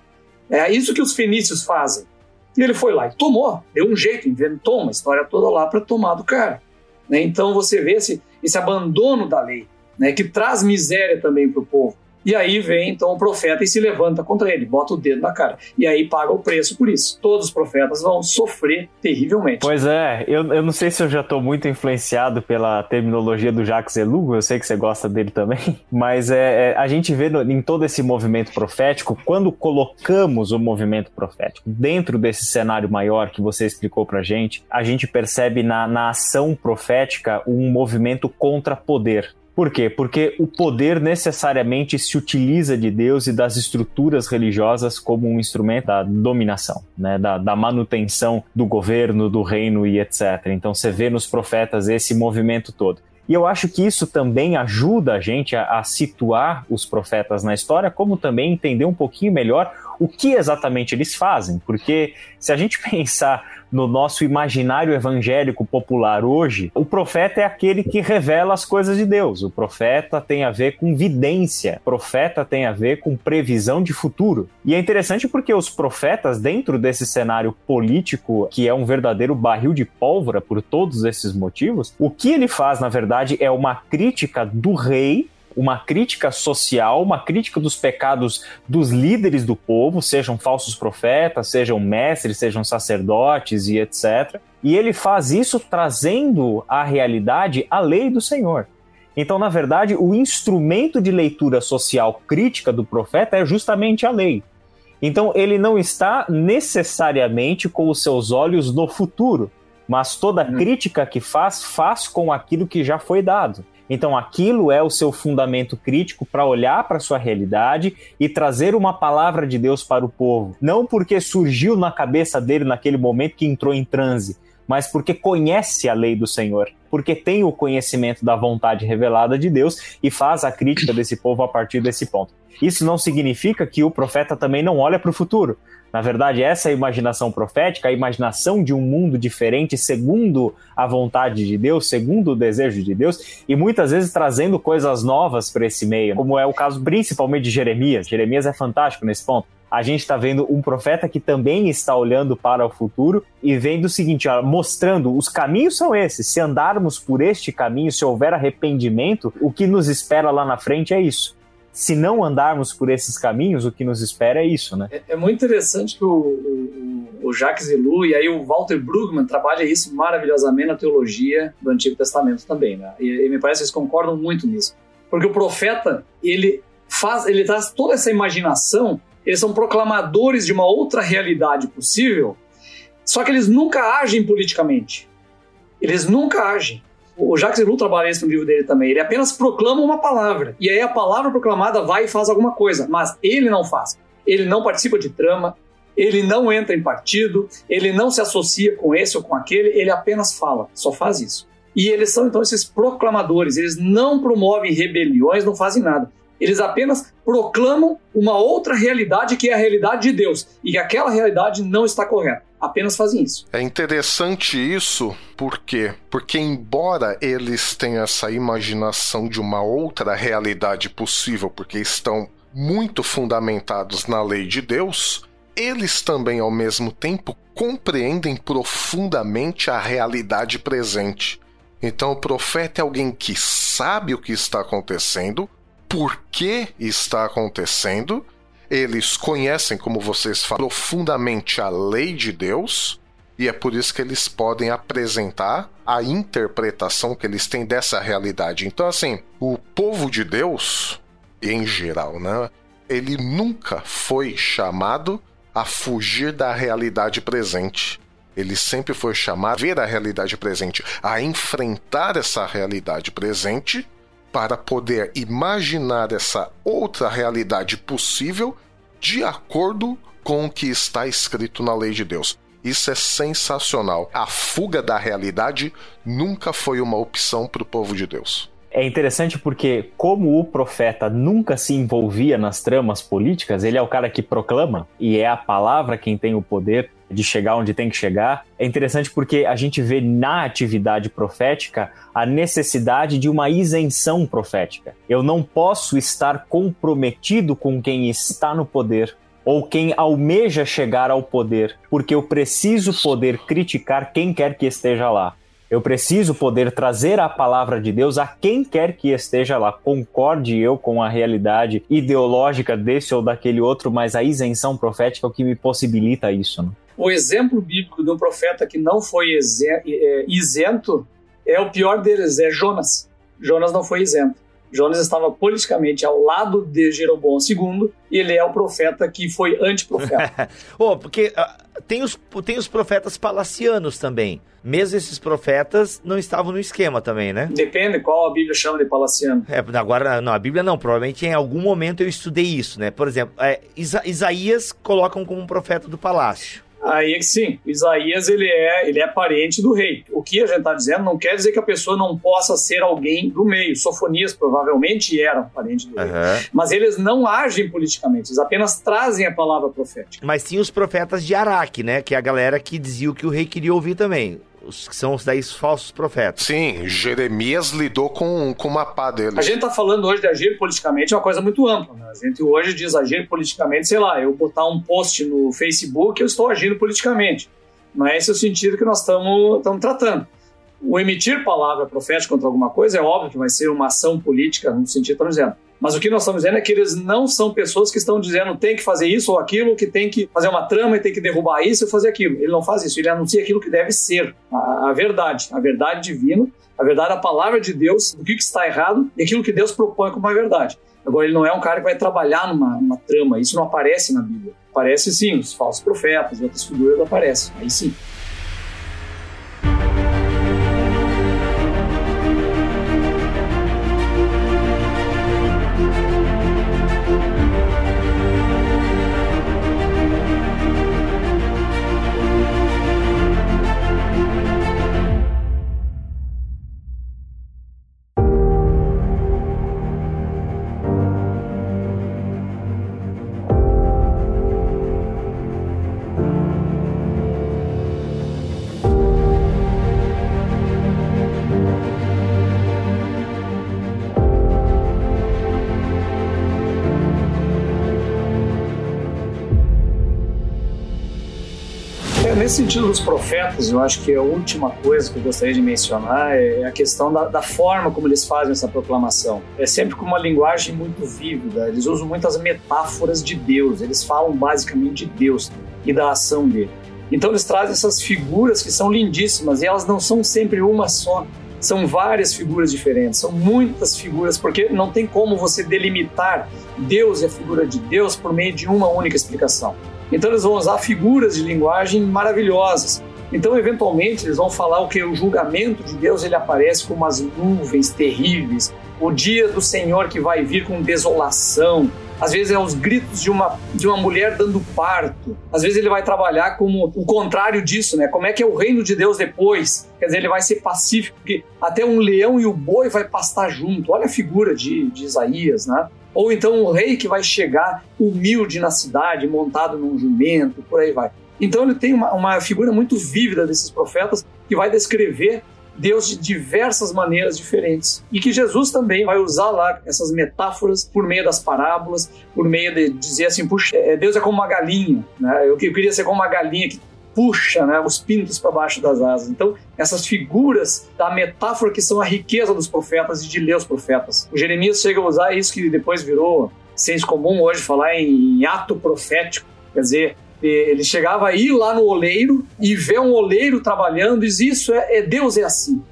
É isso que os fenícios fazem. E ele foi lá e tomou, deu um jeito, inventou uma história toda lá para tomar do cara. Né? Então você vê esse, esse abandono da lei, né? que traz miséria também para o povo. E aí vem então o profeta e se levanta contra ele, bota o dedo na cara. E aí paga o preço por isso. Todos os profetas vão sofrer terrivelmente. Pois é, eu, eu não sei se eu já estou muito influenciado pela terminologia do Jacques Ellul, eu sei que você gosta dele também, mas é, é a gente vê no, em todo esse movimento profético, quando colocamos o movimento profético dentro desse cenário maior que você explicou pra gente, a gente percebe na, na ação profética um movimento contra poder. Por quê? Porque o poder necessariamente se utiliza de Deus e das estruturas religiosas como um instrumento da dominação, né? da, da manutenção do governo, do reino e etc. Então você vê nos profetas esse movimento todo. E eu acho que isso também ajuda a gente a, a, situar os profetas na história, como também entender um pouquinho melhor o que exatamente eles fazem. Porque se a gente pensar no nosso imaginário evangélico popular hoje, o profeta é aquele que revela as coisas de Deus. O profeta tem a ver com vidência, o profeta tem a ver com previsão de futuro. E é interessante porque os profetas, dentro desse cenário político, que é um verdadeiro barril de pólvora por todos esses motivos, o que ele faz, na verdade, é uma crítica do rei uma crítica social, uma crítica dos pecados dos líderes do povo, sejam falsos profetas, sejam mestres, sejam sacerdotes e etc. E ele faz isso trazendo à realidade a lei do Senhor. Então, na verdade, o instrumento de leitura social crítica do profeta é justamente a lei. Então, ele não está necessariamente com os seus olhos no futuro, mas toda uhum. crítica que faz, faz com aquilo que já foi dado. Então, aquilo é o seu fundamento crítico para olhar para a sua realidade e trazer uma palavra de Deus para o povo. Não porque surgiu na cabeça dele naquele momento que entrou em transe, mas porque conhece a lei do Senhor, porque tem o conhecimento da vontade revelada de Deus e faz a crítica desse povo a partir desse ponto. Isso não significa que o profeta também não olha para o futuro. Na verdade, essa é imaginação profética, a imaginação de um mundo diferente, segundo a vontade de Deus, segundo o desejo de Deus, e muitas vezes trazendo coisas novas para esse meio, como é o caso principalmente de Jeremias. Jeremias é fantástico nesse ponto. A gente está vendo um profeta que também está olhando para o futuro e vendo o seguinte, ó, mostrando os caminhos são esses. Se andarmos por este caminho, se houver arrependimento, o que nos espera lá na frente é isso se não andarmos por esses caminhos, o que nos espera é isso, né? É, é muito interessante que o, o, o Jacques Ellul e aí o Walter Brueggemann trabalha isso maravilhosamente na teologia do Antigo Testamento também, né? E, e me parece que eles concordam muito nisso. Porque o profeta, ele faz, ele traz toda essa imaginação, eles são proclamadores de uma outra realidade possível, só que eles nunca agem politicamente. Eles nunca agem. O Jacques Ellul trabalha isso no livro dele também. Ele apenas proclama uma palavra. E aí a palavra proclamada vai e faz alguma coisa. Mas ele não faz. Ele não participa de trama, ele não entra em partido, ele não se associa com esse ou com aquele, ele apenas fala, só faz isso. E eles são então esses proclamadores, eles não promovem rebeliões, não fazem nada. Eles apenas proclamam uma outra realidade que é a realidade de Deus e que aquela realidade não está correta. Apenas fazem isso. É interessante isso, por quê? Porque, embora eles tenham essa imaginação de uma outra realidade possível, porque estão muito fundamentados na lei de Deus, eles também, ao mesmo tempo, compreendem profundamente a realidade presente. Então, o profeta é alguém que sabe o que está acontecendo, por que está acontecendo, eles conhecem, como vocês falam, profundamente a lei de Deus, e é por isso que eles podem apresentar a interpretação que eles têm dessa realidade. Então, assim, o povo de Deus, em geral, né? Ele nunca foi chamado a fugir da realidade presente. Ele sempre foi chamado a ver a realidade presente, a enfrentar essa realidade presente para poder imaginar essa outra realidade possível de acordo com o que está escrito na lei de Deus. Isso é sensacional. A fuga da realidade nunca foi uma opção para o povo de Deus. É interessante porque, como o profeta nunca se envolvia nas tramas políticas, ele é o cara que proclama e é a palavra quem tem o poder de chegar onde tem que chegar. É interessante porque a gente vê na atividade profética a necessidade de uma isenção profética. Eu não posso estar comprometido com quem está no poder ou quem almeja chegar ao poder, porque eu preciso poder criticar quem quer que esteja lá. Eu preciso poder trazer a palavra de Deus a quem quer que esteja lá. Concorde eu com a realidade ideológica desse ou daquele outro, mas a isenção profética é o que me possibilita isso. Né? O exemplo bíblico de um profeta que não foi é, isento é o pior deles, é Jonas. Jonas não foi isento. Jonas estava politicamente ao lado de Jeroboão II e ele é o profeta que foi antiprofeta. oh, porque uh, tem, os, tem os profetas palacianos também. Mesmo esses profetas não estavam no esquema também, né? Depende qual a Bíblia chama de palaciano. É, agora, não, a Bíblia não. Provavelmente em algum momento eu estudei isso, né? Por exemplo, é, Isa Isaías colocam como um profeta do palácio. Aí é que sim, Isaías ele é, ele é parente do rei. O que a gente está dizendo não quer dizer que a pessoa não possa ser alguém do meio. Sofonias provavelmente era parente do uhum. rei. Mas eles não agem politicamente, eles apenas trazem a palavra profética. Mas tinha os profetas de Araque, né? Que é a galera que dizia o que o rei queria ouvir também os que são os dez falsos profetas. Sim, Jeremias lidou com, com uma pá deles. A gente está falando hoje de agir politicamente, é uma coisa muito ampla. Né? A gente hoje diz agir politicamente, sei lá, eu botar um post no Facebook, eu estou agindo politicamente. Não é esse o sentido que nós estamos tratando. O emitir palavra profética contra alguma coisa é óbvio que vai ser uma ação política, no sentido que estamos dizendo. Mas o que nós estamos dizendo é que eles não são pessoas que estão dizendo tem que fazer isso ou aquilo, que tem que fazer uma trama e tem que derrubar isso e fazer aquilo. Ele não faz isso, ele anuncia aquilo que deve ser, a, a verdade, a verdade divina, a verdade, a palavra de Deus, o que, que está errado e aquilo que Deus propõe como uma verdade. Agora, ele não é um cara que vai trabalhar numa, numa trama, isso não aparece na Bíblia. Aparece sim, os falsos profetas e outras figuras aparecem, aí sim. Nesse sentido dos profetas, eu acho que a última coisa que eu gostaria de mencionar é a questão da, da forma como eles fazem essa proclamação. É sempre com uma linguagem muito vívida, eles usam muitas metáforas de Deus, eles falam basicamente de Deus e da ação dele. Então eles trazem essas figuras que são lindíssimas e elas não são sempre uma só. São várias figuras diferentes, são muitas figuras, porque não tem como você delimitar Deus e a figura de Deus por meio de uma única explicação. Então eles vão usar figuras de linguagem maravilhosas. Então, eventualmente, eles vão falar o que o julgamento de Deus ele aparece como as nuvens terríveis, o dia do Senhor que vai vir com desolação. Às vezes é os gritos de uma, de uma mulher dando parto. Às vezes ele vai trabalhar como o contrário disso, né? Como é que é o reino de Deus depois? Quer dizer, ele vai ser pacífico, porque até um leão e o boi vai pastar junto. Olha a figura de, de Isaías, né? Ou então um rei que vai chegar humilde na cidade, montado num jumento, por aí vai. Então ele tem uma, uma figura muito vívida desses profetas que vai descrever Deus de diversas maneiras diferentes. E que Jesus também vai usar lá essas metáforas por meio das parábolas, por meio de dizer assim, puxa, é, Deus é como uma galinha, né? Eu, eu queria ser como uma galinha que puxa né, os pintos para baixo das asas. Então, essas figuras da metáfora que são a riqueza dos profetas e de ler os profetas. O Jeremias chega a usar isso que depois virou senso comum hoje, falar em ato profético. Quer dizer, ele chegava a ir lá no oleiro e ver um oleiro trabalhando e diz, isso é, é Deus é assim.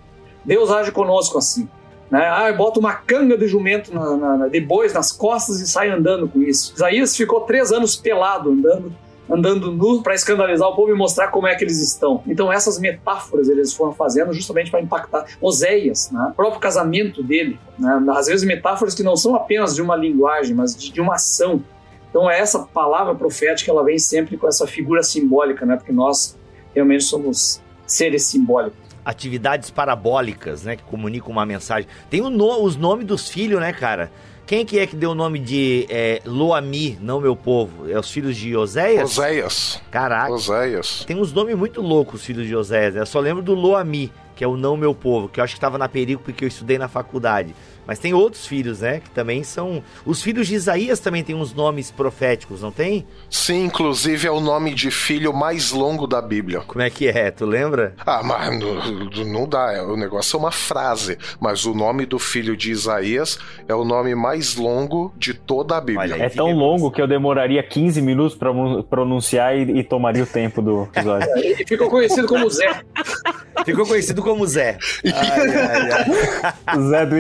Deus age conosco assim. Né? Ah, bota uma canga de jumento na, na, de bois nas costas e sai andando com isso. Isaías ficou três anos pelado andando, andando nu para escandalizar o povo e mostrar como é que eles estão. Então essas metáforas eles foram fazendo justamente para impactar Oséias, né? o próprio casamento dele. Né? Às vezes metáforas que não são apenas de uma linguagem, mas de, de uma ação. Então essa palavra profética ela vem sempre com essa figura simbólica, né? Porque nós realmente somos seres simbólicos. Atividades parabólicas, né? Que comunicam uma mensagem. Tem no, os nomes dos filhos, né, cara? Quem que é que deu o nome de é, Loami, não meu povo? É os filhos de Oséias? Oséias. Caraca. Oséias. Tem uns nomes muito loucos, os filhos de Oséias. Eu só lembro do Loami, que é o não meu povo, que eu acho que estava na perigo porque eu estudei na faculdade. Mas tem outros filhos, né? Que também são. Os filhos de Isaías também têm uns nomes proféticos, não tem? Sim, inclusive é o nome de filho mais longo da Bíblia. Como é que é? Tu lembra? Ah, mas não, não dá. É, o negócio é uma frase. Mas o nome do filho de Isaías é o nome mais longo de toda a Bíblia. Olha, é tão longo que eu demoraria 15 minutos para pronunciar e, e, tomaria o tempo do episódio. e ficou conhecido como Zé. Ficou conhecido como Zé. Ai, ai, ai. Zé do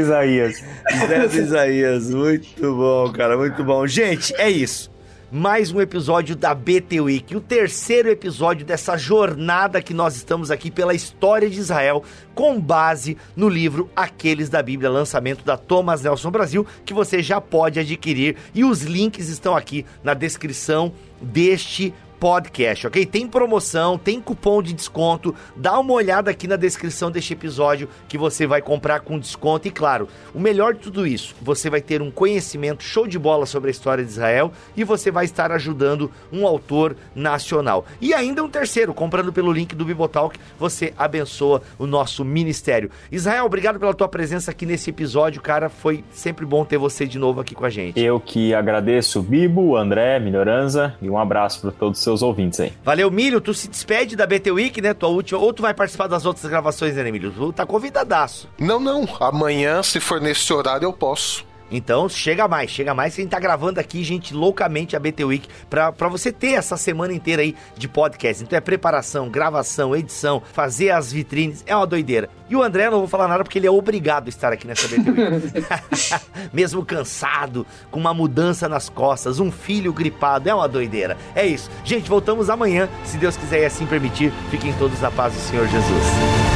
Isaías. Zé do Isaías, muito bom, cara, muito bom. Gente, é isso. Mais um episódio da BT Week, o terceiro episódio dessa jornada que nós estamos aqui pela história de Israel, com base no livro Aqueles da Bíblia, lançamento da Thomas Nelson Brasil, que você já pode adquirir e os links estão aqui na descrição deste podcast, ok? Tem promoção, tem cupom de desconto. Dá uma olhada aqui na descrição deste episódio que você vai comprar com desconto. E claro, o melhor de tudo isso, você vai ter um conhecimento show de bola sobre a história de Israel e você vai estar ajudando um autor nacional. E ainda um terceiro, comprando pelo link do Bibotalk, você abençoa o nosso ministério. Israel, obrigado pela tua presença aqui nesse episódio, cara. Foi sempre bom ter você de novo aqui com a gente. Eu que agradeço, Bibo, André, Melhoranza e um abraço para todos seus ouvintes aí. Valeu, Milho. Tu se despede da BT Week, né? Tua última. Ou tu vai participar das outras gravações, né, Milho? Tu tá convidadaço. Não, não. Amanhã, se for nesse horário, eu posso. Então, chega mais, chega mais. A gente tá gravando aqui, gente, loucamente a BT Week pra, pra você ter essa semana inteira aí de podcast. Então é preparação, gravação, edição, fazer as vitrines, é uma doideira. E o André, não vou falar nada porque ele é obrigado a estar aqui nessa BT Week. Mesmo cansado, com uma mudança nas costas, um filho gripado, é uma doideira. É isso. Gente, voltamos amanhã, se Deus quiser e assim permitir. Fiquem todos na paz do Senhor Jesus.